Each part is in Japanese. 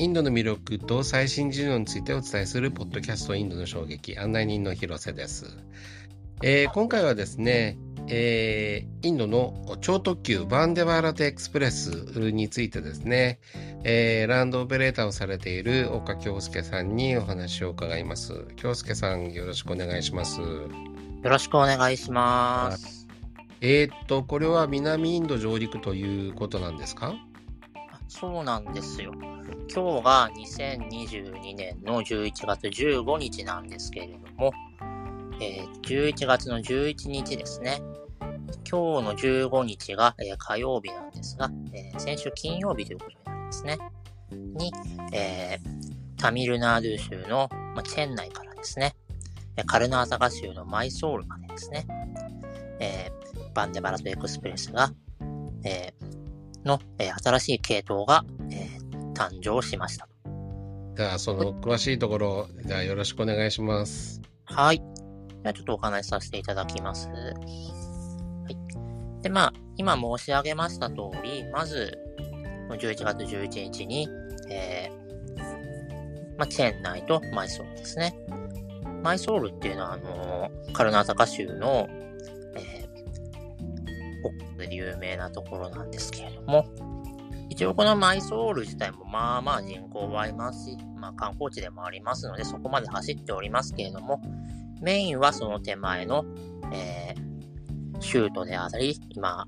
インドの魅力と最新事情についてお伝えするポッドキャストインドの衝撃案内人の広瀬です。えー、今回はですね、えー、インドの超特急バンデバーラテエクスプレスについてですね、えー、ランドオペレーターをされている岡京介さんにお話を伺います。京介さんよろしくお願いします。よろしくお願いします。えー、っと、これは南インド上陸ということなんですか？そうなんですよ。今日が2022年の11月15日なんですけれども、えー、11月の11日ですね。今日の15日が、えー、火曜日なんですが、えー、先週金曜日ということになりますね。に、えー、タミルナードゥ州の、まあ、チェン内からですね、カルナータカ州のマイソールまでですね、えー、バンデバラトエクスプレスが、えー、の、えー、新しい系統が、えー、誕生しました。じゃあ、その詳しいところ、じゃあよろしくお願いします。はい。じゃあちょっとお話しさせていただきます。はい。で、まあ、今申し上げました通り、まず、11月11日に、えー、まあ、チェン内とマイソールですね。マイソールっていうのは、あのー、カルナータカ州の、えー、で有名なところなんですけれども、一応このマイソール自体もまあまあ人口はいますし、まあ観光地でもありますので、そこまで走っておりますけれども、メインはその手前の、えー、シュートであたり、今、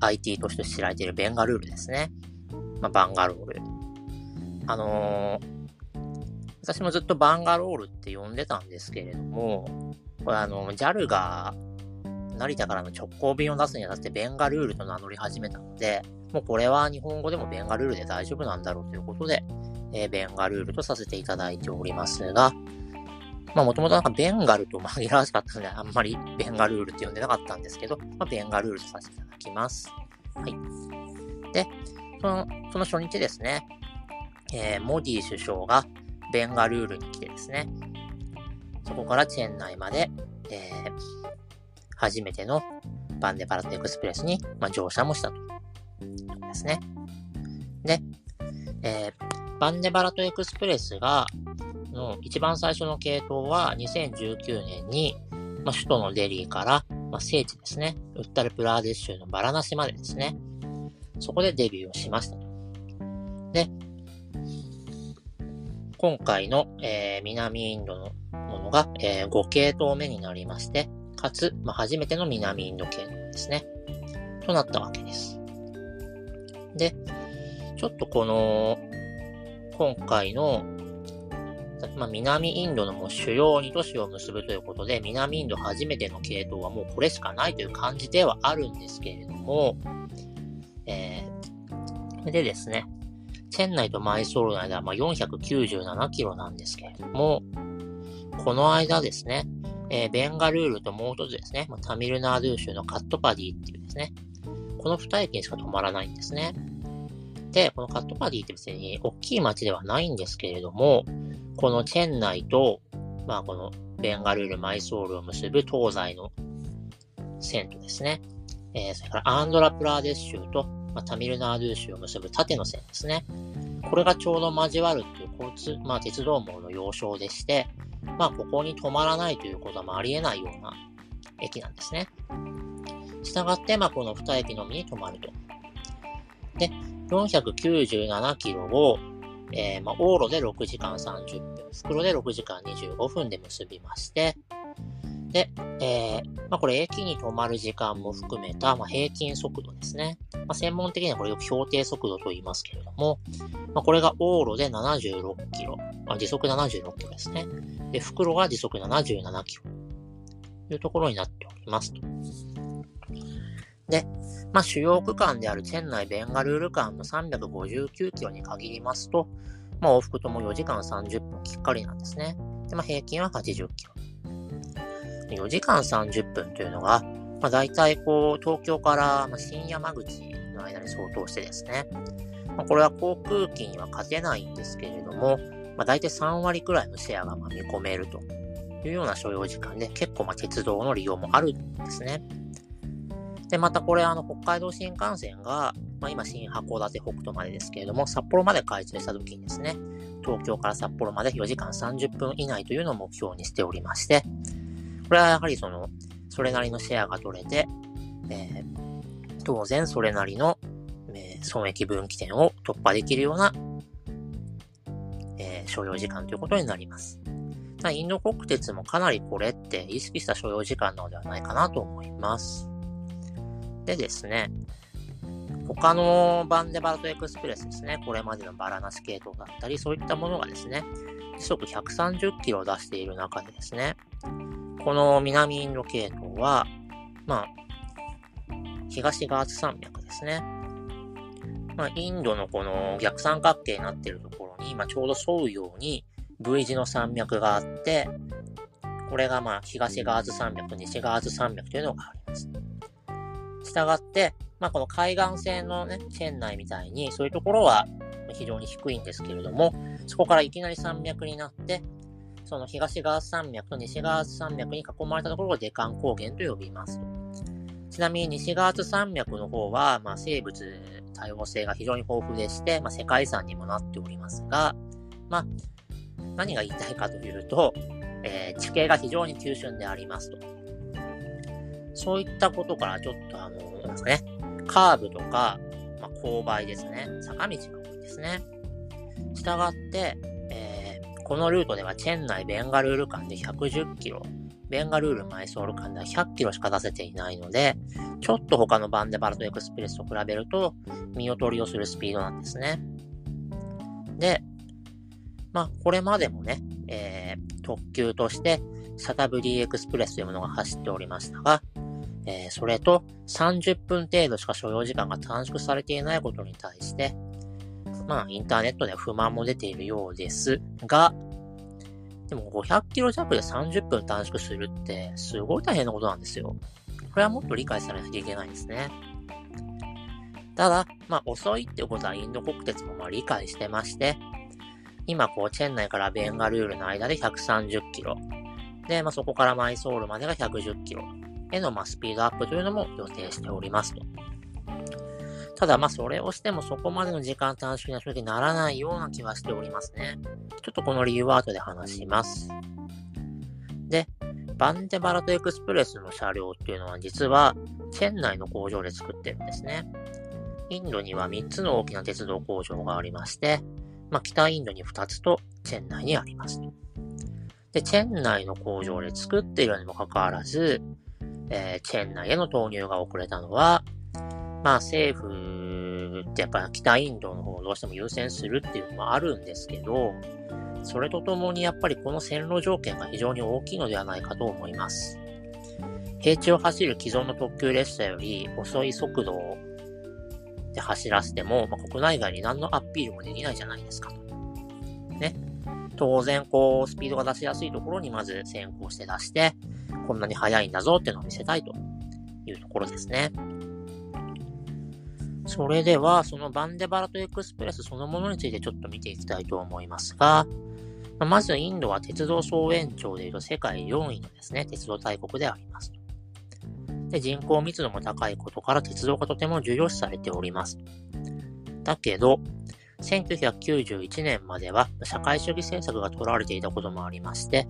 IT として知られているベンガルールですね。まあ、バンガロール。あのー、私もずっとバンガロールって呼んでたんですけれども、これあの、JAL が成田からの直行便を出すにあたってベンガルールと名乗り始めたので、もうこれは日本語でもベンガルールで大丈夫なんだろうということで、えー、ベンガルールとさせていただいておりますが、まあもともとなんかベンガルと紛らわしかったので、あんまりベンガルールって呼んでなかったんですけど、まあ、ベンガルールとさせていただきます。はい。で、その、その初日ですね、えー、モディ首相が、ベンガルールに来てですね、そこからチェン内まで、えー、初めてのバンデバラットエクスプレスに、まあ、乗車もしたと。ですね。で、えー、バンデバラトエクスプレスが、の一番最初の系統は2019年に、まあ、首都のデリーから、まあ、聖地ですね、ウッタルプラーデシュのバラナシまでですね、そこでデビューをしました。で、今回の、えー、南インドのものが、えー、5系統目になりまして、かつ、まあ、初めての南インド系統ですね。となったわけです。で、ちょっとこの、今回の、まあ、南インドのもう主要2都市を結ぶということで、南インド初めての系統はもうこれしかないという感じではあるんですけれども、えー、でですね、チェン内とマイソールの間はま497キロなんですけれども、この間ですね、えー、ベンガルールともう一つですね、まタミルナードゥー州のカットパディっていうですね、この二駅にしか止まらないんですね。で、このカットパーディーって別に大きい町ではないんですけれども、このチェン内と、まあこのベンガルール、マイソールを結ぶ東西の線とですね、えー、それからアンドラプラーデス州とまあ、タミルナードゥ州を結ぶ縦の線ですね。これがちょうど交わるっていう交通、まあ、鉄道網の要衝でして、まあ、ここに止まらないということはありえないような駅なんですね。したがって、まあ、この2駅のみに止まると。で、497キロを、えー、まあ、往路で6時間30分、袋で6時間25分で結びまして、で、えー、まあ、これ駅に止まる時間も含めた、まあ、平均速度ですね。まあ、専門的にはこれよく標定速度と言いますけれども、ま、これが往路で76キロ、まあ、時速76キロですね。で、袋が時速77キロというところになっておりますと。で、まあ、主要区間であるチェン内ベンガルール間の359キロに限りますと、まあ、往復とも4時間30分きっかりなんですね。で、まあ、平均は80キロ。4時間30分というのが、まあ、大体こう、東京から新山口の間に相当してですね、まあ、これは航空機には勝てないんですけれども、まあ、大体3割くらいのシェアがま見込めるというような所要時間で、結構ま鉄道の利用もあるんですね。で、またこれあの、北海道新幹線が、まあ、今新函館北斗までですけれども、札幌まで開通した時にですね、東京から札幌まで4時間30分以内というのを目標にしておりまして、これはやはりその、それなりのシェアが取れて、えー、当然それなりの、えー、損益分岐点を突破できるような、えー、所要時間ということになります。インド国鉄もかなりこれって意識した所要時間なのではないかなと思います。でですね、他のバンデバルトエクスプレスですね、これまでのバラナシ系統だったり、そういったものがですね、時速130キロを出している中でですね、この南インド系統は、まあ、東ガーツ山脈ですね。まあ、インドのこの逆三角形になっているところに、まあ、ちょうど沿うように V 字の山脈があって、これがまあ、東ガーツ山脈、西ガーツ山脈というのがあります。したがって、まあ、この海岸線のね、チェン内みたいに、そういうところは非常に低いんですけれども、そこからいきなり山脈になって、その東側山脈と西側山脈に囲まれたところをデカン高原と呼びます。ちなみに西側山脈の方は、まあ、生物多様性が非常に豊富でして、まあ、世界遺産にもなっておりますが、まあ、何が言いたいかというと、えー、地形が非常に急峻でありますと。そういったことからちょっとあの、なんですかね、カーブとか、まあ、勾配ですね、坂道が多いですね。したがって、えー、このルートではチェン内ベンガルール間で110キロ、ベンガルールマイソール間では100キロしか出せていないので、ちょっと他のバンデバルトエクスプレスと比べると、見劣りをするスピードなんですね。で、まあ、これまでもね、えー、特急として、サタブリーエクスプレスというものが走っておりましたが、えー、それと30分程度しか所要時間が短縮されていないことに対して、まあ、インターネットで不満も出ているようですが、でも500キロ弱で30分短縮するって、すごい大変なことなんですよ。これはもっと理解されなきゃいけないんですね。ただ、まあ、遅いっていうことはインド国鉄もまあ理解してまして、今、こう、チェン内からベンガルールの間で130キロ。で、まあ、そこからマイソールまでが110キロ。への、ま、スピードアップというのも予定しておりますと。ただ、まあ、それをしてもそこまでの時間短縮には正直ならないような気はしておりますね。ちょっとこの理由は後で話します。で、バンデバラトエクスプレスの車両っていうのは実は、チェン内の工場で作ってるんですね。インドには3つの大きな鉄道工場がありまして、まあ、北インドに2つとチェン内にあります。で、チェン内の工場で作っているにもかかわらず、えー、チェン内への投入が遅れたのは、まあ政府ってやっぱ北インドの方をどうしても優先するっていうのもあるんですけど、それとともにやっぱりこの線路条件が非常に大きいのではないかと思います。平地を走る既存の特急列車より遅い速度で走らせても、まあ、国内外に何のアピールもできないじゃないですか。ね。当然、こう、スピードが出しやすいところにまず先行して出して、こんなに速いんだぞっていうのを見せたいというところですね。それでは、そのバンデバラトエクスプレスそのものについてちょっと見ていきたいと思いますが、まずインドは鉄道総延長でいうと世界4位のですね、鉄道大国であります。で、人口密度も高いことから鉄道がとても重要視されております。だけど、1991年までは社会主義政策が取られていたこともありまして、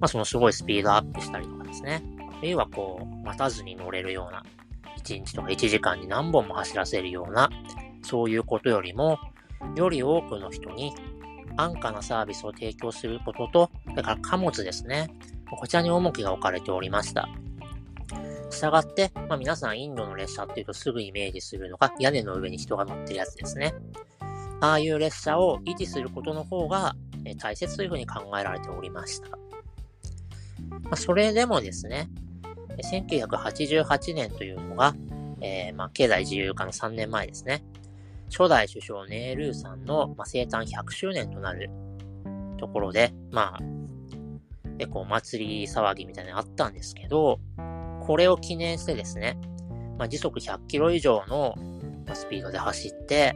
まあそのすごいスピードアップしたりとかですね。あるいはこう、待たずに乗れるような、1日とか1時間に何本も走らせるような、そういうことよりも、より多くの人に安価なサービスを提供することと、それから貨物ですね。こちらに重きが置かれておりました。したがって、まあ、皆さんインドの列車っていうとすぐイメージするのが屋根の上に人が乗ってるやつですね。ああいう列車を維持することの方が大切というふうに考えられておりました。ま、それでもですね、1988年というのが、えー、ま、経済自由化の3年前ですね。初代首相ネールーさんの、ま、生誕100周年となるところで、まあ、結構祭り騒ぎみたいなのあったんですけど、これを記念してですね、まあ、時速100キロ以上の、スピードで走って、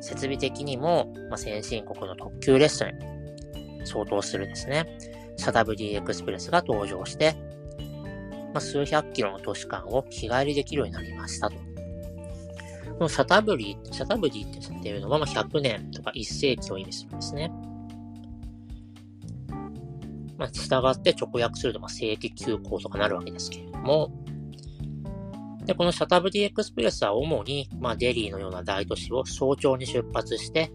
設備的にも、ま先進国の特急列車に相当するですね、シャタブリーエクスプレスが登場して、まあ、数百キロの都市間を日帰りできるようになりましたと。このシャタブリー、シャタブリーっていうのは、まあ、100年とか1世紀を意味するんですね。まあ、従って直訳すると、まあ、世紀急行とかなるわけですけれども、で、このシャタブディエクスプレスは主に、まあ、デリーのような大都市を早朝に出発して、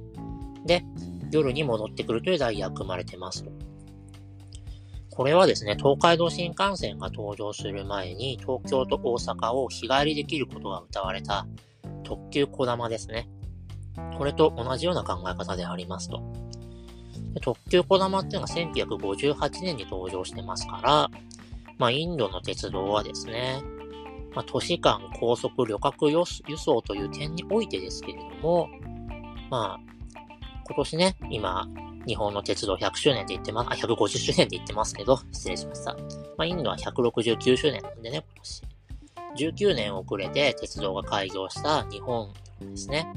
で、夜に戻ってくるというダイヤが組まれてます。これはですね、東海道新幹線が登場する前に、東京と大阪を日帰りできることが謳われた特急こだまですね。これと同じような考え方でありますと。で特急こだまっていうのが1958年に登場してますから、まあ、インドの鉄道はですね、まあ、都市間高速旅客輸送という点においてですけれども、まあ、今年ね、今、日本の鉄道100周年で言ってます、あ、150周年で言ってますけど、失礼しました。まあ、インドは169周年なんでね、今年。19年遅れて鉄道が開業した日本ですね。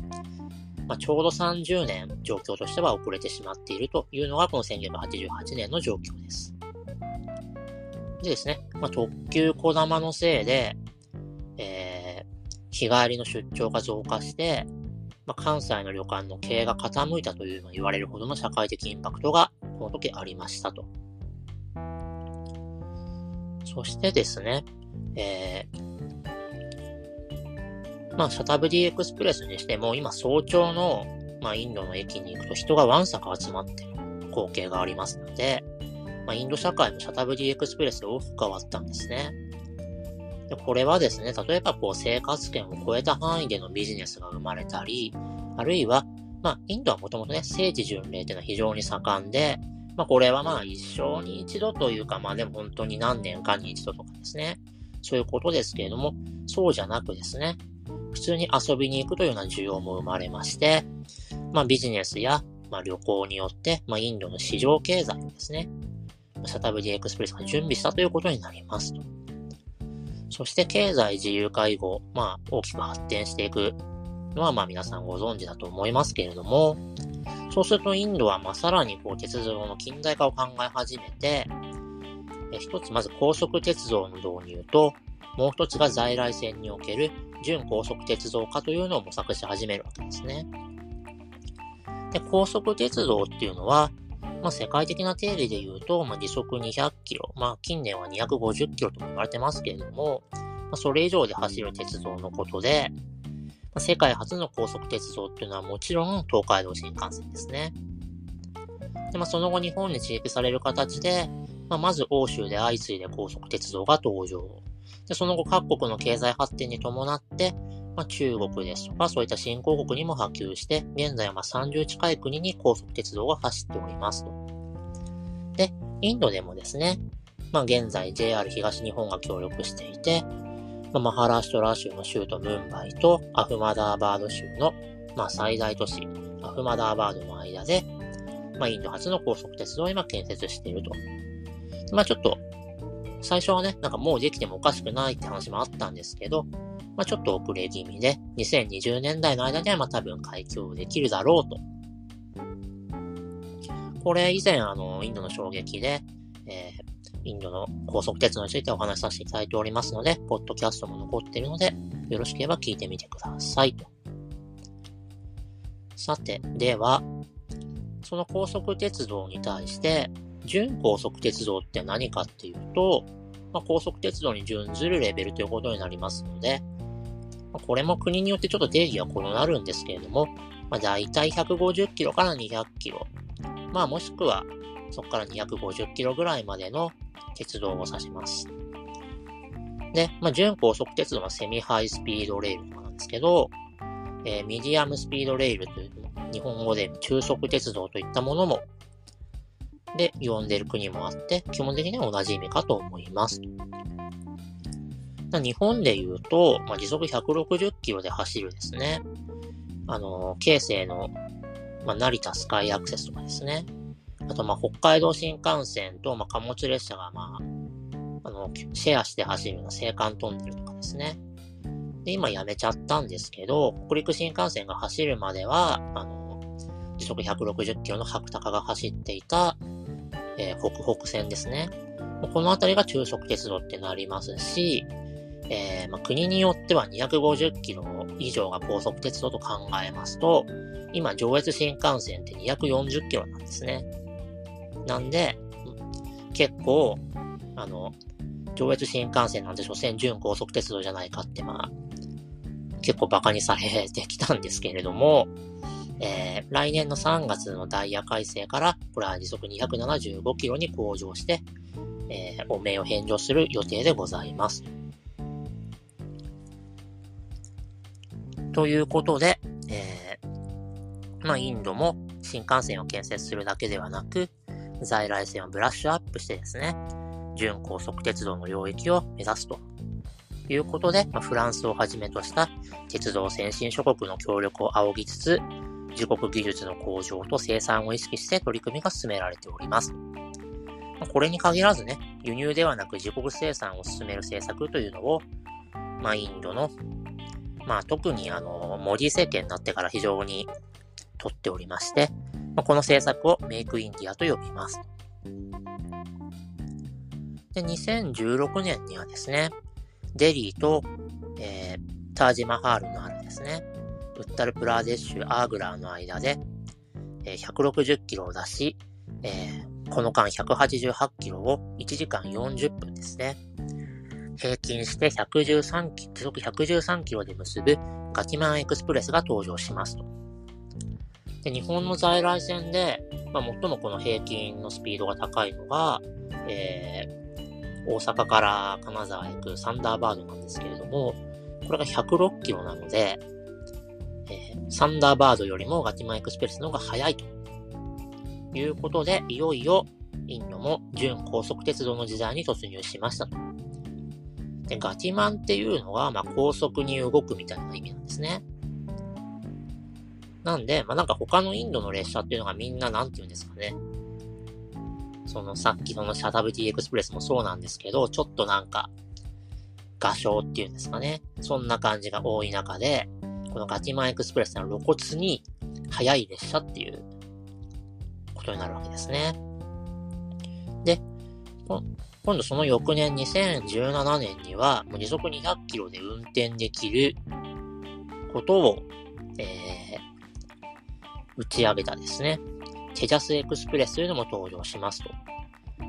まあ、ちょうど30年状況としては遅れてしまっているというのがこの1988年の状況です。でですね、まあ、特急こだまのせいで、えー、日帰りの出張が増加して、まあ、関西の旅館の経営が傾いたというの言われるほどの社会的インパクトがこの時ありましたと。そしてですね、えー、まあ、シャタブディエクスプレスにしても、今早朝の、まあ、インドの駅に行くと人がわんさか集まってる光景がありますので、まあ、インド社会もシャタブディエクスプレスで大きく変わったんですね。でこれはですね、例えばこう生活圏を超えた範囲でのビジネスが生まれたり、あるいは、まあ、インドはもともとね、聖地巡礼っていうのは非常に盛んで、まあ、これはまあ、一生に一度というか、まあでも本当に何年かに一度とかですね。そういうことですけれども、そうじゃなくですね、普通に遊びに行くというような需要も生まれまして、まあビジネスや、まあ、旅行によって、まあ、インドの市場経済をですね、シャタブディエクスプレスが準備したということになりますと。そして経済自由化以後、まあ大きく発展していくのはまあ皆さんご存知だと思いますけれども、そうするとインドはまあさらにこう鉄道の近代化を考え始めて、え一つまず高速鉄道の導入と、もう一つが在来線における準高速鉄道化というのを模索し始めるわけですね。で、高速鉄道っていうのは、まあ、世界的な定義で言うと、まあ、時速200キロ、まあ、近年は250キロとも言われてますけれども、まあ、それ以上で走る鉄道のことで、まあ、世界初の高速鉄道っていうのはもちろん東海道新幹線ですね。でまあ、その後日本に刺激される形で、まあ、まず欧州で相次いで高速鉄道が登場。で、その後各国の経済発展に伴って、まあ、中国ですとか、そういった新興国にも波及して、現在はま30近い国に高速鉄道が走っておりますと。で、インドでもですね、まあ、現在 JR 東日本が協力していて、まあ、マハラーシュトラ州の州都ムンバイとアフマダーバード州の、まあ、最大都市アフマダーバードの間で、まあ、インド初の高速鉄道を今建設していると。まあちょっと、最初はね、なんかもうできてもおかしくないって話もあったんですけど、まあ、ちょっと遅れ気味で、2020年代の間にはまあ多分開業できるだろうと。これ以前あの、インドの衝撃で、えー、インドの高速鉄道についてお話しさせていただいておりますので、ポッドキャストも残っているので、よろしければ聞いてみてくださいと。さて、では、その高速鉄道に対して、準高速鉄道って何かっていうと、まあ、高速鉄道に準ずるレベルということになりますので、まこれも国によってちょっと定義は異なるんですけれども、まあ、大体150キロから200キロ。まあもしくはそこから250キロぐらいまでの鉄道を指します。で、まあ、準高速鉄道はセミハイスピードレールとかなんですけど、えー、 medium speed rail という日本語で中速鉄道といったものも、で、呼んでる国もあって、基本的には同じ意味かと思います。日本で言うと、まあ、時速160キロで走るですね。あの、京成の、まあ、成田スカイアクセスとかですね。あと、まあ、北海道新幹線と、まあ、貨物列車が、まあ、あの、シェアして走るような青函トンネルとかですね。で、今やめちゃったんですけど、北陸新幹線が走るまでは、あの、時速160キロの白鷹が走っていた、えー、北北線ですね。この辺りが中速鉄道ってなりますし、えー、まあ、国によっては250キロ以上が高速鉄道と考えますと、今、上越新幹線って240キロなんですね。なんで、結構、あの、上越新幹線なんて所詮準高速鉄道じゃないかって、まあ、結構馬鹿にされてきたんですけれども、えー、来年の3月のダイヤ改正から、これは時速275キロに向上して、えー、お名を返上する予定でございます。ということで、えー、まあ、インドも新幹線を建設するだけではなく、在来線をブラッシュアップしてですね、準高速鉄道の領域を目指すということで、まあ、フランスをはじめとした鉄道先進諸国の協力を仰ぎつつ、自国技術の向上と生産を意識して取り組みが進められております。これに限らずね、輸入ではなく自国生産を進める政策というのを、まあ、インドのまあ、特にあの、モディ政権になってから非常に取っておりまして、まあ、この政策を Make in India と呼びます。で、2016年にはですね、デリーと、えー、タージマハールのあるですね、ウッタルプラーデッシュ、アーグラーの間で、え、160キロを出し、えー、この間188キロを1時間40分ですね。平均して113キ時速113キロで結ぶガキマンエクスプレスが登場しますと。で日本の在来線で、まあ、最もこの平均のスピードが高いのが、えー、大阪から金沢へ行くサンダーバードなんですけれども、これが106キロなので、えー、サンダーバードよりもガキマンエクスプレスの方が速いということで、いよいよインドも準高速鉄道の時代に突入しましたと。で、ガチマンっていうのは、まあ、高速に動くみたいな意味なんですね。なんで、まあ、なんか他のインドの列車っていうのがみんななんて言うんですかね。そのさっきのシャタブティエクスプレスもそうなんですけど、ちょっとなんか、画商っていうんですかね。そんな感じが多い中で、このガチマンエクスプレスの露骨に速い列車っていうことになるわけですね。で、今度その翌年2017年には、もう時速200キロで運転できることを、えー、打ち上げたですね。テジャスエクスプレスというのも登場しますと。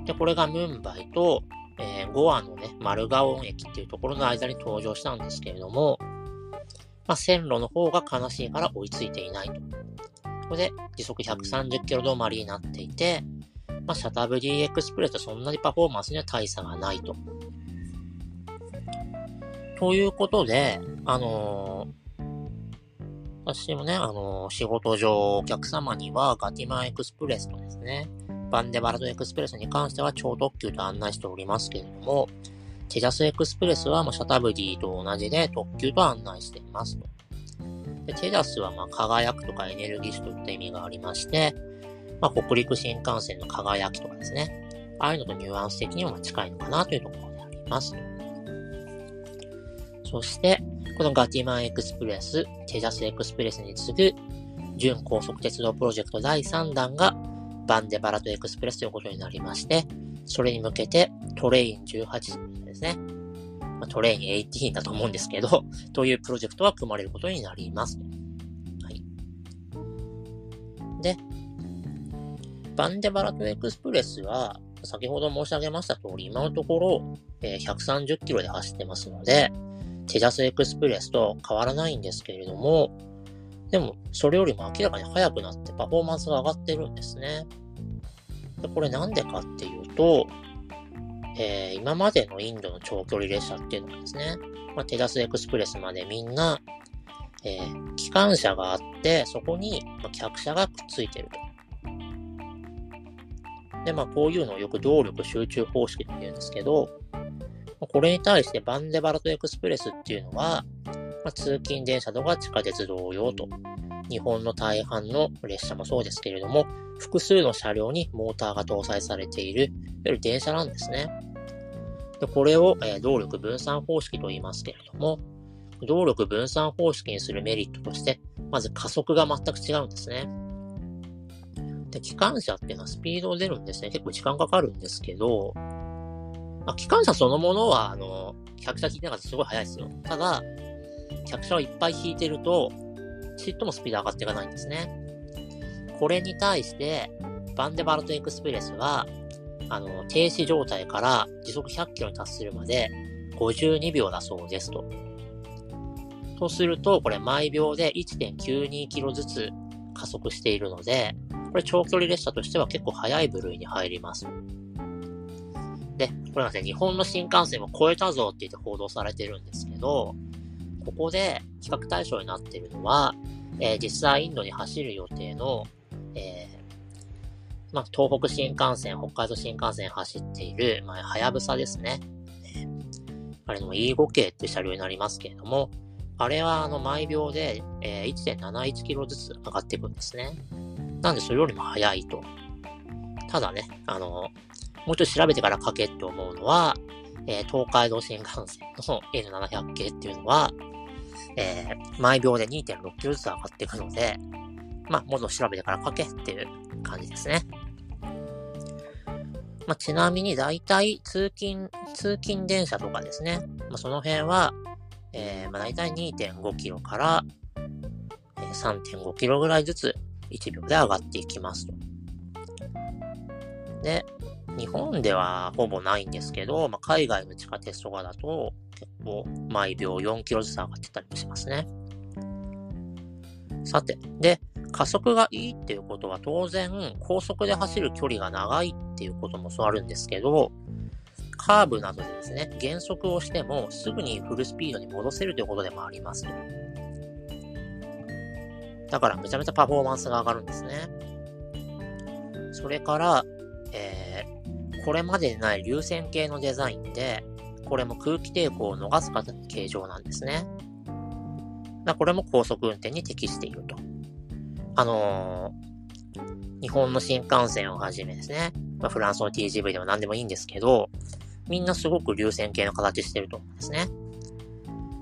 で、これがムンバイと、えー、ゴアのね、マルガオン駅っていうところの間に登場したんですけれども、まあ、線路の方が悲しいから追いついていないと。ここで時速130キロ止まりになっていて、まあ、シャタブリーエクスプレスとそんなにパフォーマンスには大差がないと。ということで、あのー、私もね、あのー、仕事上お客様にはガティマンエクスプレスとですね、バンデバラドエクスプレスに関しては超特急と案内しておりますけれども、テジャスエクスプレスはもうシャタブリーと同じで特急と案内していますと。でテジャスはまあ輝くとかエネルギッシュといった意味がありまして、まあ、北陸新幹線のかがやきとかですね。ああいうのとニュアンス的にも近いのかなというところであります。そして、このガティマンエクスプレス、テジャスエクスプレスに次ぐ、準高速鉄道プロジェクト第3弾が、バンデバラトエクスプレスということになりまして、それに向けてトレイン18ですね。ま、トレイン18だと思うんですけど、というプロジェクトは組まれることになります。はい。で、バンデバラトエクスプレスは、先ほど申し上げました通り、今のところ、え、130キロで走ってますので、テジャスエクスプレスと変わらないんですけれども、でも、それよりも明らかに速くなってパフォーマンスが上がってるんですね。でこれなんでかっていうと、えー、今までのインドの長距離列車っていうのはですね、まあ、テジャスエクスプレスまでみんな、えー、機関車があって、そこに、ま客車がくっついてると。で、まあ、こういうのをよく動力集中方式って言うんですけど、これに対してバンデバラトエクスプレスっていうのは、まあ、通勤電車とか地下鉄同様と、日本の大半の列車もそうですけれども、複数の車両にモーターが搭載されている、いわゆる電車なんですね。でこれを、え、動力分散方式と言いますけれども、動力分散方式にするメリットとして、まず加速が全く違うんですね。で、機関車っていうのはスピード出るんですね。結構時間かかるんですけど、まあ、機関車そのものは、あの、客車引いてなかったらすごい速いですよ。ただ、客車をいっぱい引いてると、ちっともスピード上がっていかないんですね。これに対して、バンデバルトエクスプレスは、あの、停止状態から時速100キロに達するまで52秒だそうですと。とすると、これ毎秒で1.92キロずつ加速しているので、これ長距離列車としては結構速い部類に入ります。で、これはね、日本の新幹線を超えたぞって言って報道されてるんですけど、ここで比較対象になっているのは、えー、実際インドに走る予定の、えー、まあ、東北新幹線、北海道新幹線走っている、まあ、はやぶさですね。あれの E5 系って車両になりますけれども、あれはあの毎秒で、えー、1.71キロずつ上がっていくんですね。なんでそれよりも速いと。ただね、あの、もうちょっと調べてから書けって思うのは、えー、東海道新幹線の N700 系っていうのは、えー、毎秒で2.6キロずつ上がっていくので、まあ、もっと調べてから書けっていう感じですね。まあ、ちなみに大体通勤、通勤電車とかですね、まあ、その辺は、えー、まあ、大体2.5キロから、3.5キロぐらいずつ1秒で上がっていきますと。で、日本ではほぼないんですけど、まあ、海外の地下鉄とかだと結構毎秒4キロずつ上がってたりもしますね。さて、で、加速がいいっていうことは当然高速で走る距離が長いっていうこともそうあるんですけど、カーブなどでですね、減速をしてもすぐにフルスピードに戻せるということでもありますと。だからめちゃめちゃパフォーマンスが上がるんですね。それから、えー、これまでにない流線形のデザインで、これも空気抵抗を逃す形状なんですね。だこれも高速運転に適していると。あのー、日本の新幹線をはじめですね、まあ、フランスの TGV でも何でもいいんですけど、みんなすごく流線形の形してると思うんですね。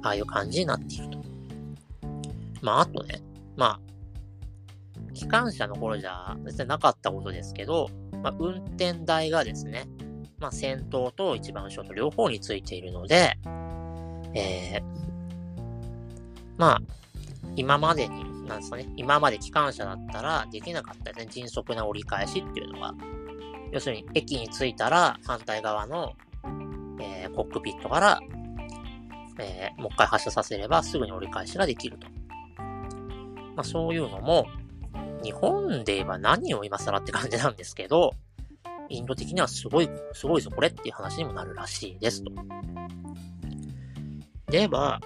ああいう感じになっていると。まあ、あとね、まあ、機関車の頃じゃ別になかったことですけど、まあ、運転台がですね、まあ、先頭と一番後ろと両方についているので、えー、まあ、今までに、なんですかね、今まで機関車だったらできなかったですね、迅速な折り返しっていうのが。要するに、駅に着いたら反対側のえー、コックピットから、えー、もう一回発射させればすぐに折り返しができると。まあそういうのも、日本で言えば何を今更って感じなんですけど、インド的にはすごい、すごいぞこれっていう話にもなるらしいですと。では、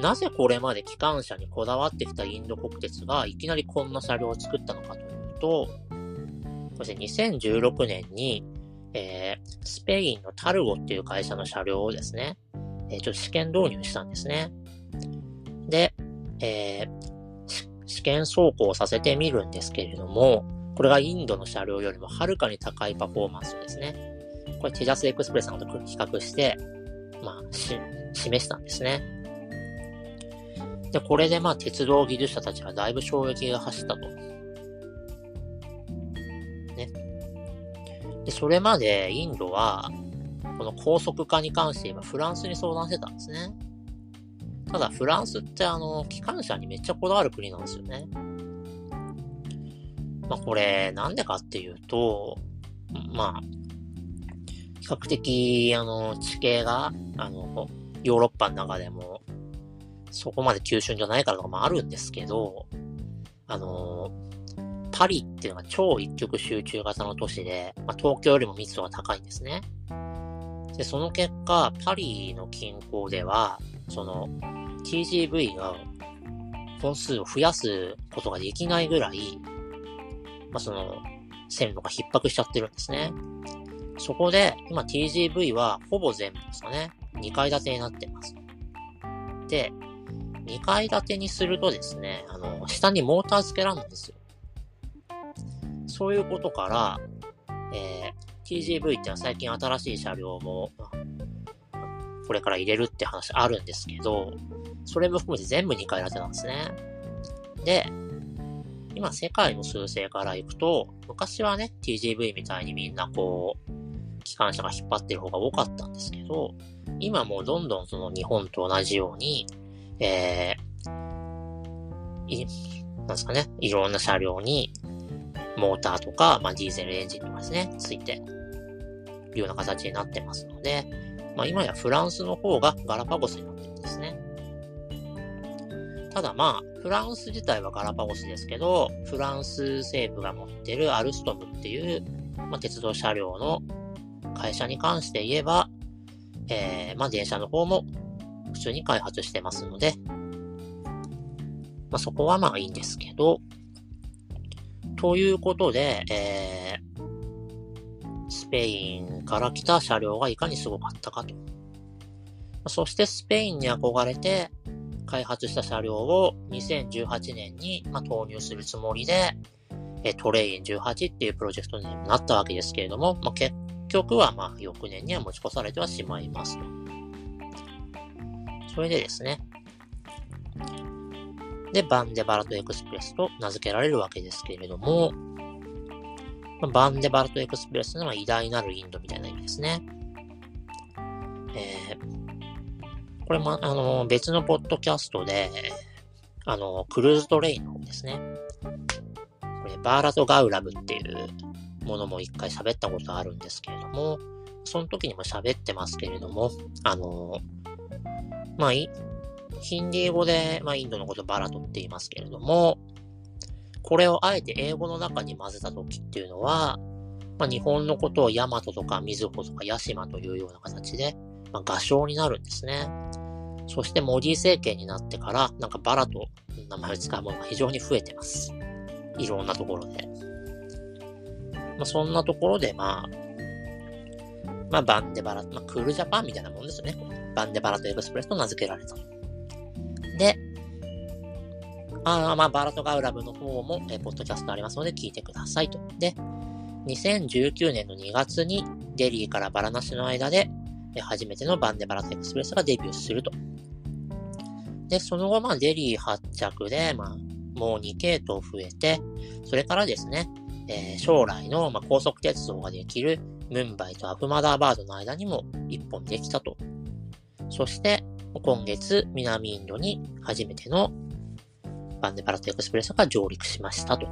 なぜこれまで機関車にこだわってきたインド国鉄がいきなりこんな車両を作ったのかというと、そして2016年にえー、スペインのタルゴっていう会社の車両をですね、えー、ちょっと試験導入したんですね。で、えー、試験走行させてみるんですけれども、これがインドの車両よりもはるかに高いパフォーマンスですね、これテジャスエクスプレスさんと比較して、まあ、し、示したんですね。で、これでまあ鉄道技術者たちはだいぶ衝撃が走ったと。ねで、それまでインドは、この高速化に関して言えばフランスに相談してたんですね。ただフランスってあの、機関車にめっちゃこだわる国なんですよね。まあこれ、なんでかっていうと、まあ、比較的、あの、地形が、あの、ヨーロッパの中でも、そこまで急峻じゃないからとかもあるんですけど、あの、パリっていうのが超一極集中型の都市で、まあ、東京よりも密度が高いんですね。で、その結果、パリの近郊では、その TGV が本数を増やすことができないぐらい、まあ、その線路が逼迫しちゃってるんですね。そこで、今 TGV はほぼ全部ですかね、2階建てになってます。で、2階建てにするとですね、あの、下にモーター付けられるんですよ。そういうことから、えー、TGV ってのは最近新しい車両も、これから入れるって話あるんですけど、それも含めて全部2階建てなんですね。で、今世界の数勢からいくと、昔はね、TGV みたいにみんなこう、機関車が引っ張ってる方が多かったんですけど、今もうどんどんその日本と同じように、えー、い、なんですかね、いろんな車両にモーターとか、まあ、ディーゼルエンジンとかですね、ついているような形になってますので、まあ、今やフランスの方がガラパゴスになってるんですね。ただまあ、フランス自体はガラパゴスですけど、フランス政府が持ってるアルストムっていう、まあ、鉄道車両の会社に関して言えば、えー、まあ電車の方も普通に開発してますので、まあそこはまあいいんですけど、ということで、えー、スペインから来た車両がいかにすごかったかと。そしてスペインに憧れて開発した車両を2018年に、ま投入するつもりで、えトレイン18っていうプロジェクトになったわけですけれども、まあ、結局はま翌年には持ち越されてはしまいますと。それでですね。で、バンデバラトエクスプレスと名付けられるわけですけれども、バンデバラトエクスプレスのは偉大なるインドみたいな意味ですね。えー、これも、あの、別のポッドキャストで、あの、クルーズトレインの方ですね。これ、バーラトガウラブっていうものも一回喋ったことあるんですけれども、その時にも喋ってますけれども、あの、まあ、ヒンディー語で、まあ、インドのことバラトって言いますけれども、これをあえて英語の中に混ぜた時っていうのは、まあ、日本のことをヤマトとかミズホとかヤシマというような形で、まあ、画商になるんですね。そしてモディ政権になってから、なんかバラと名前を使うものが非常に増えてます。いろんなところで。まあ、そんなところで、まあ、まあ、バンデバラ、まあ、クールジャパンみたいなもんですよね。バンデバラとエクスプレスと名付けられた。で、あまあ、バラとガウラブの方も、えー、ポッドキャストありますので聞いてくださいと。で、2019年の2月にデリーからバラナシの間で、えー、初めてのバンデバラとエクスプレスがデビューすると。で、その後、まあ、デリー発着で、まあ、もう2系統増えて、それからですね、えー、将来の、まあ、高速鉄道ができるムンバイとアフマダーバードの間にも1本できたと。そして、今月、南インドに初めてのバンデパラトエクスプレスが上陸しましたと。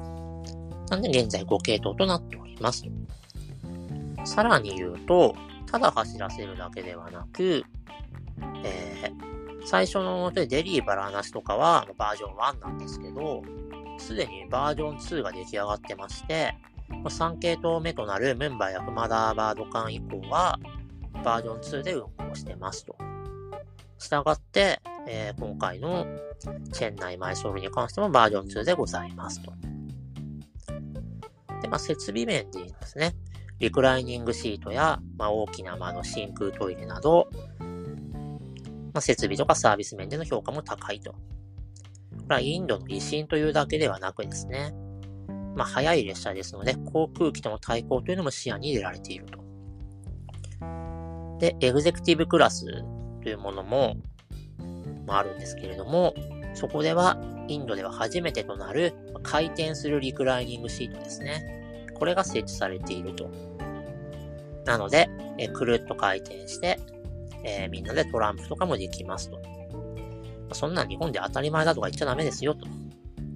なんで、現在5系統となっております。さらに言うと、ただ走らせるだけではなく、えー、最初のデリーバラなしとかはバージョン1なんですけど、すでにバージョン2が出来上がってまして、3系統目となるメンバーやフマダーバード間以降は、バージョン2で運行してますと。したがって、えー、今回のチェン内マイソールに関してもバージョン2でございますと。で、まあ、設備面で言いますね。リクライニングシートや、まあ、大きな窓、真空トイレなど、まあ、設備とかサービス面での評価も高いと。これはインドの威信というだけではなくですね、まあ、速い列車ですので、航空機との対抗というのも視野に入れられていると。で、エグゼクティブクラスというものも、まあ、るんですけれども、そこでは、インドでは初めてとなる回転するリクライニングシートですね。これが設置されていると。なので、えくるっと回転して、えー、みんなでトランプとかもできますと。そんな日本で当たり前だとか言っちゃダメですよと。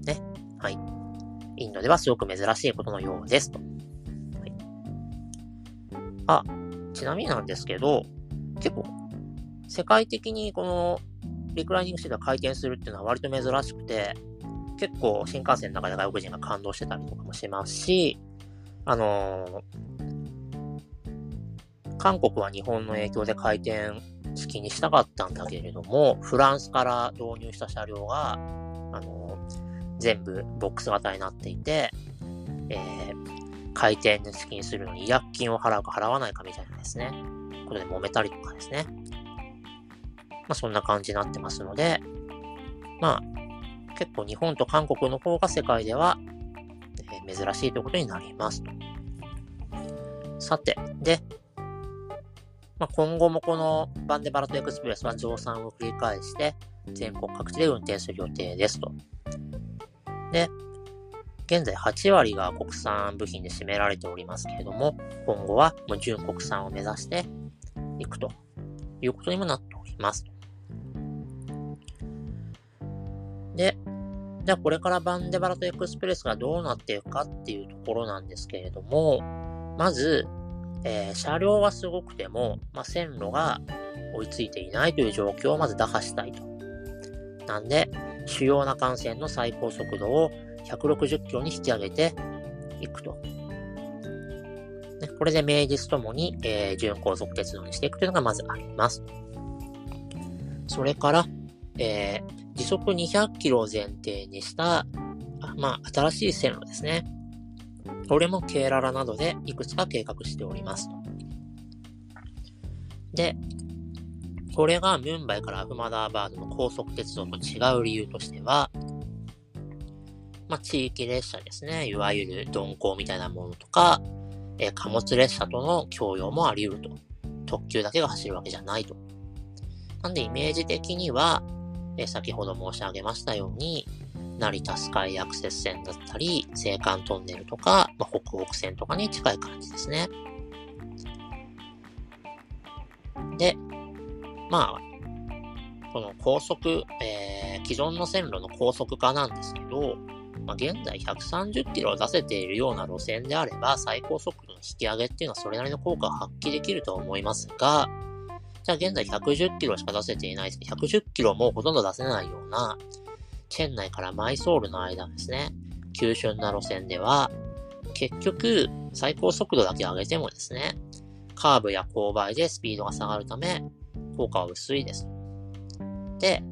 ね。はい。インドではすごく珍しいことのようですと。はい、あ、ちなみになんですけど、結構、世界的にこのリクライニングシートが回転するっていうのは割と珍しくて、結構新幹線の中で外国人が感動してたりとかもしますし、あのー、韓国は日本の影響で回転好きにしたかったんだけれども、フランスから導入した車両が、あの、全部ボックス型になっていて、えー、回転好きにするのに違約金を払うか払わないかみたいなですね、ことで揉めたりとかですね。まあそんな感じになってますので、まあ結構日本と韓国の方が世界では、え、珍しいということになりますと。さて、で、まあ、今後もこのバンデバラトエクスプレスは増産を繰り返して全国各地で運転する予定ですと。で、現在8割が国産部品で占められておりますけれども、今後はもう純国産を目指していくということにもなっております。で、じゃあこれからバンデバラとエクスプレスがどうなっていくかっていうところなんですけれども、まず、えー、車両はすごくても、まあ、線路が追いついていないという状況をまず打破したいと。なんで、主要な幹線の最高速度を160キロに引き上げていくと。ね、これで名実ともに、えー、準高速鉄道にしていくというのがまずあります。それから、えー、時速200キロを前提にした、まあ、新しい線路ですね。これもケーララなどでいくつか計画しております。で、これがムンバイからアフマダーバードの高速鉄道と違う理由としては、まあ、地域列車ですね。いわゆる鈍行みたいなものとか、え貨物列車との共用もあり得ると。特急だけが走るわけじゃないと。なんでイメージ的には、え先ほど申し上げましたように、成田スカイアクセス線だったり、青函トンネルとか、まあ、北北線とかに近い感じですね。で、まあ、この高速、えー、既存の線路の高速化なんですけど、まあ、現在130キロを出せているような路線であれば、最高速度の引き上げっていうのはそれなりの効果を発揮できると思いますが、じゃあ現在110キロしか出せていないです、110キロもほとんど出せないような、チェン内からマイソールの間ですね、急峻な路線では、結局、最高速度だけ上げてもですね、カーブや勾配でスピードが下がるため、効果は薄いです。で、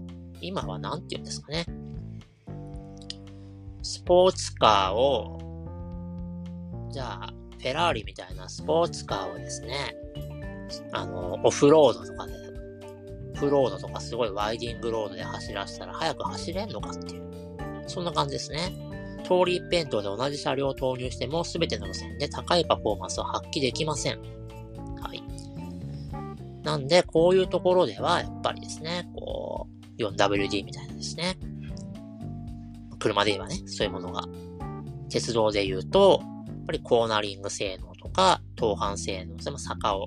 今は何て言うんですかね。スポーツカーを、じゃあ、フェラーリみたいなスポーツカーをですね、あの、オフロードとかで、オフロードとかすごいワイディングロードで走らせたら早く走れんのかっていう。そんな感じですね。通り一辺倒で同じ車両を投入しても全ての路線で高いパフォーマンスを発揮できません。はい。なんで、こういうところでは、やっぱりですね、こう、4WD みたいなですね。車で言えばね、そういうものが。鉄道で言うと、やっぱりコーナリング性能とか、等半性能、それも坂を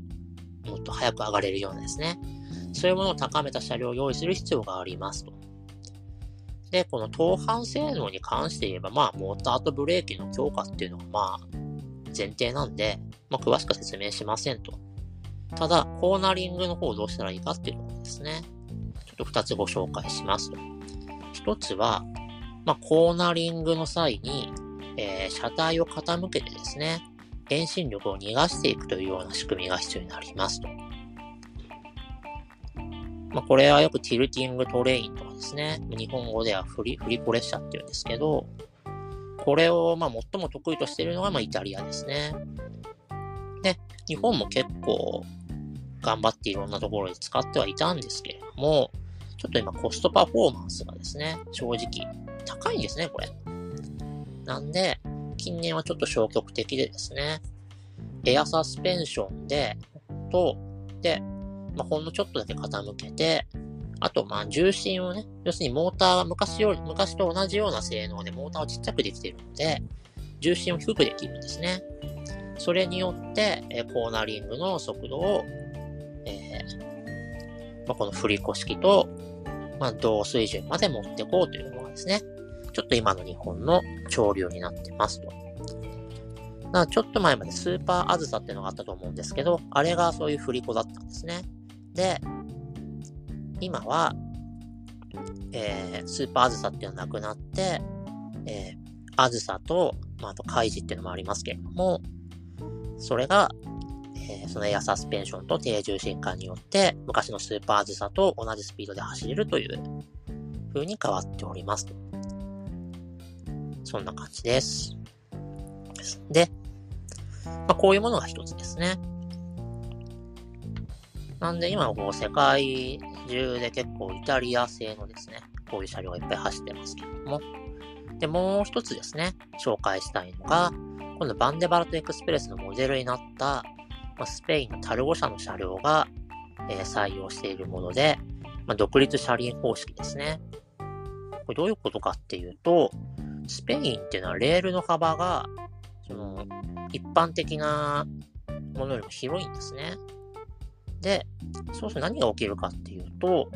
もっと早く上がれるようなですね。そういうものを高めた車両を用意する必要がありますと。で、この等半性能に関して言えば、まあ、モーターとブレーキの強化っていうのが、まあ、前提なんで、まあ、詳しく説明しませんと。ただ、コーナリングの方をどうしたらいいかっていうところですね。ちょっと二つご紹介しますと。一つは、まあ、コーナリングの際に、えー、車体を傾けてですね、遠心力を逃がしていくというような仕組みが必要になりますと。まあ、これはよくティルティングトレインとかですね、日本語ではフリフリコ列車っていうんですけど、これをまあ最も得意としているのがまあイタリアですね。で、日本も結構頑張っていろんなところで使ってはいたんですけれども、ちょっと今コストパフォーマンスがですね、正直高いんですね、これ。なんで、近年はちょっと消極的でですね、エアサスペンションで、と、で、まあ、ほんのちょっとだけ傾けて、あと、まあ、重心をね、要するにモーターが昔より、昔と同じような性能でモーターをちっちゃくできているので、重心を低くできるんですね。それによって、えコーナリングの速度を、えー、まあ、この振り子式と、まあ、同水準まで持っていこうというものですね。ちょっと今の日本の潮流になってますと。なちょっと前までスーパーあずさっていうのがあったと思うんですけど、あれがそういう振り子だったんですね。で、今は、えー、スーパーあずさっていうのはなくなって、えー、あずさと、まあ、あとカイジっていうのもありますけれども、それが、えー、そのエアサスペンションと低重心化によって、昔のスーパーあずさと同じスピードで走れるという風に変わっております。そんな感じです。で、まあ、こういうものが一つですね。なんで今こう世界中で結構イタリア製のですね、こういう車両がいっぱい走ってますけども。で、もう一つですね、紹介したいのが、今度バンデバラトエクスプレスのモデルになった、まあ、スペインのタルゴ社の車両が、えー、採用しているもので、まあ、独立車輪方式ですね。これどういうことかっていうと、スペインっていうのはレールの幅が、その、一般的なものよりも広いんですね。で、そうすると何が起きるかっていうと、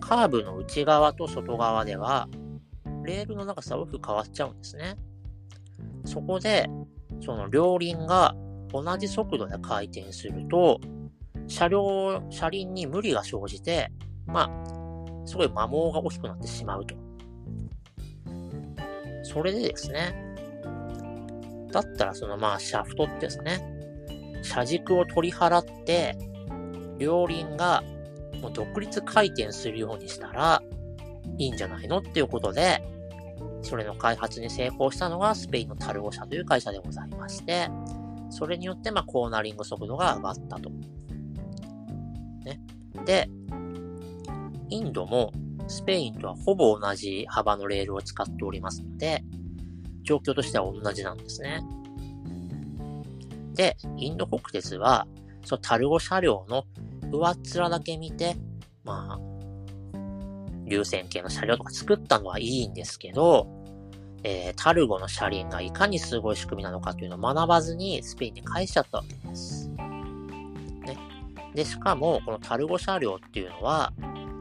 カーブの内側と外側では、レールの長さ大きく変わっちゃうんですね。そこで、その両輪が同じ速度で回転すると、車両、車輪に無理が生じて、まあ、すごい摩耗が大きくなってしまうと。それでですね、だったらそのまあシャフトってですね、車軸を取り払って、両輪がもう独立回転するようにしたらいいんじゃないのっていうことで、それの開発に成功したのがスペインのタルゴ社という会社でございまして、それによってまあコーナリング速度が上がったと。ね。で、インドもスペインとはほぼ同じ幅のレールを使っておりますので、状況としては同じなんですね。で、インド国鉄は、そのタルゴ車両の上っ面だけ見て、まあ、流線形の車両とか作ったのはいいんですけど、えー、タルゴの車輪がいかにすごい仕組みなのかというのを学ばずにスペインに返しちゃったわけです。ね。で、しかも、このタルゴ車両っていうのは、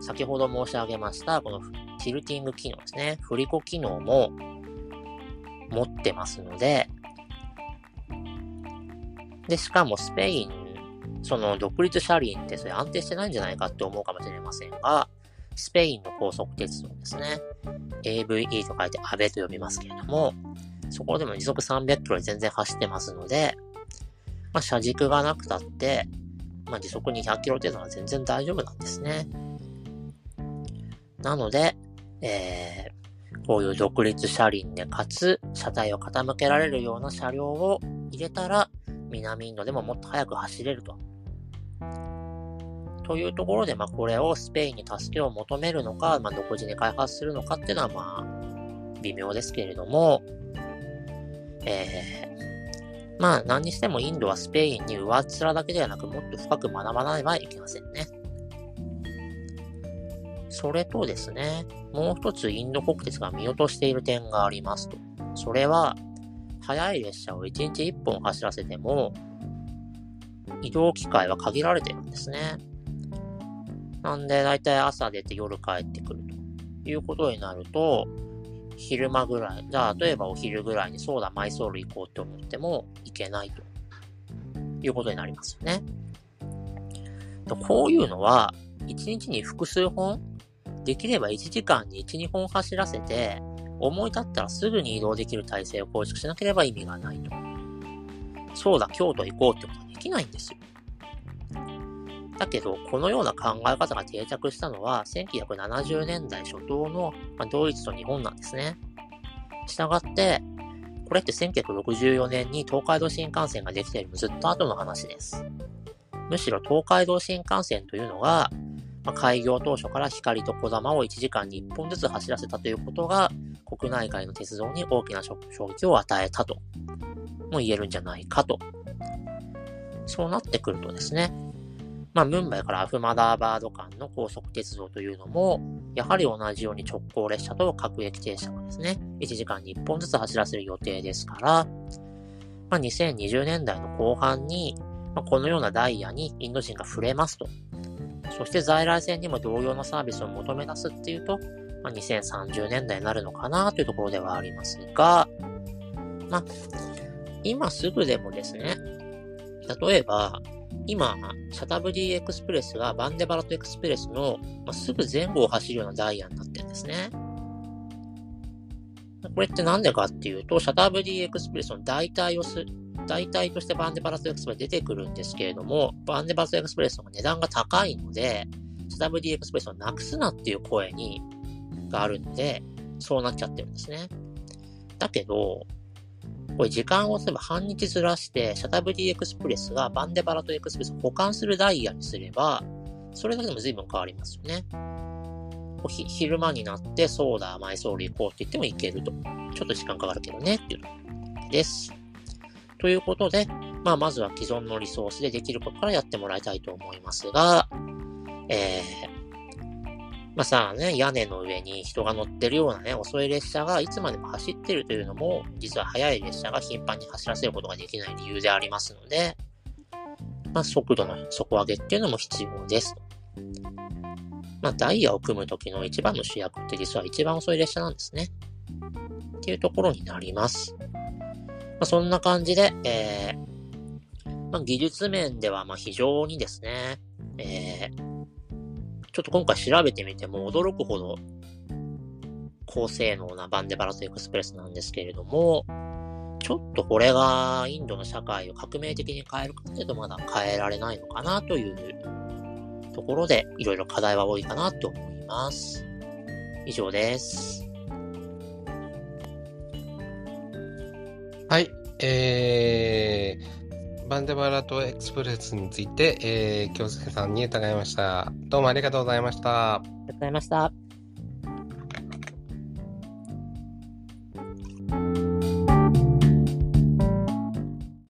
先ほど申し上げました、このティルティング機能ですね。振り子機能も持ってますので、で、しかもスペイン、その独立車輪ってそれ安定してないんじゃないかって思うかもしれませんが、スペインの高速鉄道ですね。AVE と書いてアベと呼びますけれども、そこでも時速300キロで全然走ってますので、まあ、車軸がなくたって、まあ、時速200キロ程度は全然大丈夫なんですね。なので、えー、こういう独立車輪でかつ車体を傾けられるような車両を入れたら、南インドでももっと速く走れると。というところで、まあ、これをスペインに助けを求めるのか、まあ、独自に開発するのかっていうのは、まあ、微妙ですけれども、えー、まあ、何にしてもインドはスペインに上っ面だけではなく、もっと深く学ばないばいけませんね。それとですね、もう一つインド国鉄が見落としている点がありますと。それは、速い列車を1日1本走らせても、移動機会は限られてるんですね。なんで、だいたい朝出て夜帰ってくるということになると、昼間ぐらい、じゃあ、例えばお昼ぐらいにそうだ、マイソール行こうって思っても行けないということになりますよね。こういうのは、1日に複数本できれば1時間に1、2本走らせて、思い立ったらすぐに移動できる体制を構築しなければ意味がないと。そうだ、京都行こうってことはできないんですよ。だけど、このような考え方が定着したのは、1970年代初頭の、まドイツと日本なんですね。したがって、これって1964年に東海道新幹線ができているずっと後の話です。むしろ東海道新幹線というのが、まあ、開業当初から光と小玉を1時間に1本ずつ走らせたということが、国内外の鉄道に大きな衝撃を与えたとも言えるんじゃないかと。そうなってくるとですね、まあ、ムンバイからアフマダーバード間の高速鉄道というのも、やはり同じように直行列車と各駅停車をですね、1時間に1本ずつ走らせる予定ですから、まあ、2020年代の後半に、まあ、このようなダイヤにインド人が触れますと。そして在来線にも同様のサービスを求め出すっていうと、まあ、2030年代になるのかなというところではありますが、まあ、今すぐでもですね、例えば、今、シャタブディエクスプレスがバンデバラトエクスプレスの、まあ、すぐ前後を走るようなダイヤになってるんですね。これってなんでかっていうと、シャタブディエクスプレスの代替をす、代替としてバンデバラトエクスプレス出てくるんですけれども、バンデバラトエクスプレスの値段が高いので、シャタブディエクスプレスをなくすなっていう声に、があるんで、そうなっちゃってるんですね。だけど、これ時間をすれば半日ずらして、シャタブリーエクスプレスがバンデバラトエクスプレスを保管するダイヤにすれば、それだけでも随分変わりますよね。昼間になって、ソーダ、マイソール行こうって言っても行けると。ちょっと時間かかるけどね、っていうのです。ということで、まあ、まずは既存のリソースでできることからやってもらいたいと思いますが、えー、まあさあね、屋根の上に人が乗ってるようなね、遅い列車がいつまでも走ってるというのも、実は速い列車が頻繁に走らせることができない理由でありますので、まあ速度の底上げっていうのも必要です。まあダイヤを組む時の一番の主役って実は一番遅い列車なんですね。っていうところになります。まあそんな感じで、えー、まあ技術面ではま非常にですね、えー、ちょっと今回調べてみても驚くほど高性能なバンデバラトエクスプレスなんですけれども、ちょっとこれがインドの社会を革命的に変えるかというとまだ変えられないのかなというところでいろいろ課題は多いかなと思います。以上です。はい。えー、バンデバラとエクスプレスについて、えー、京介さんに伺いました。どうもありがとうございました。ありがとうございました。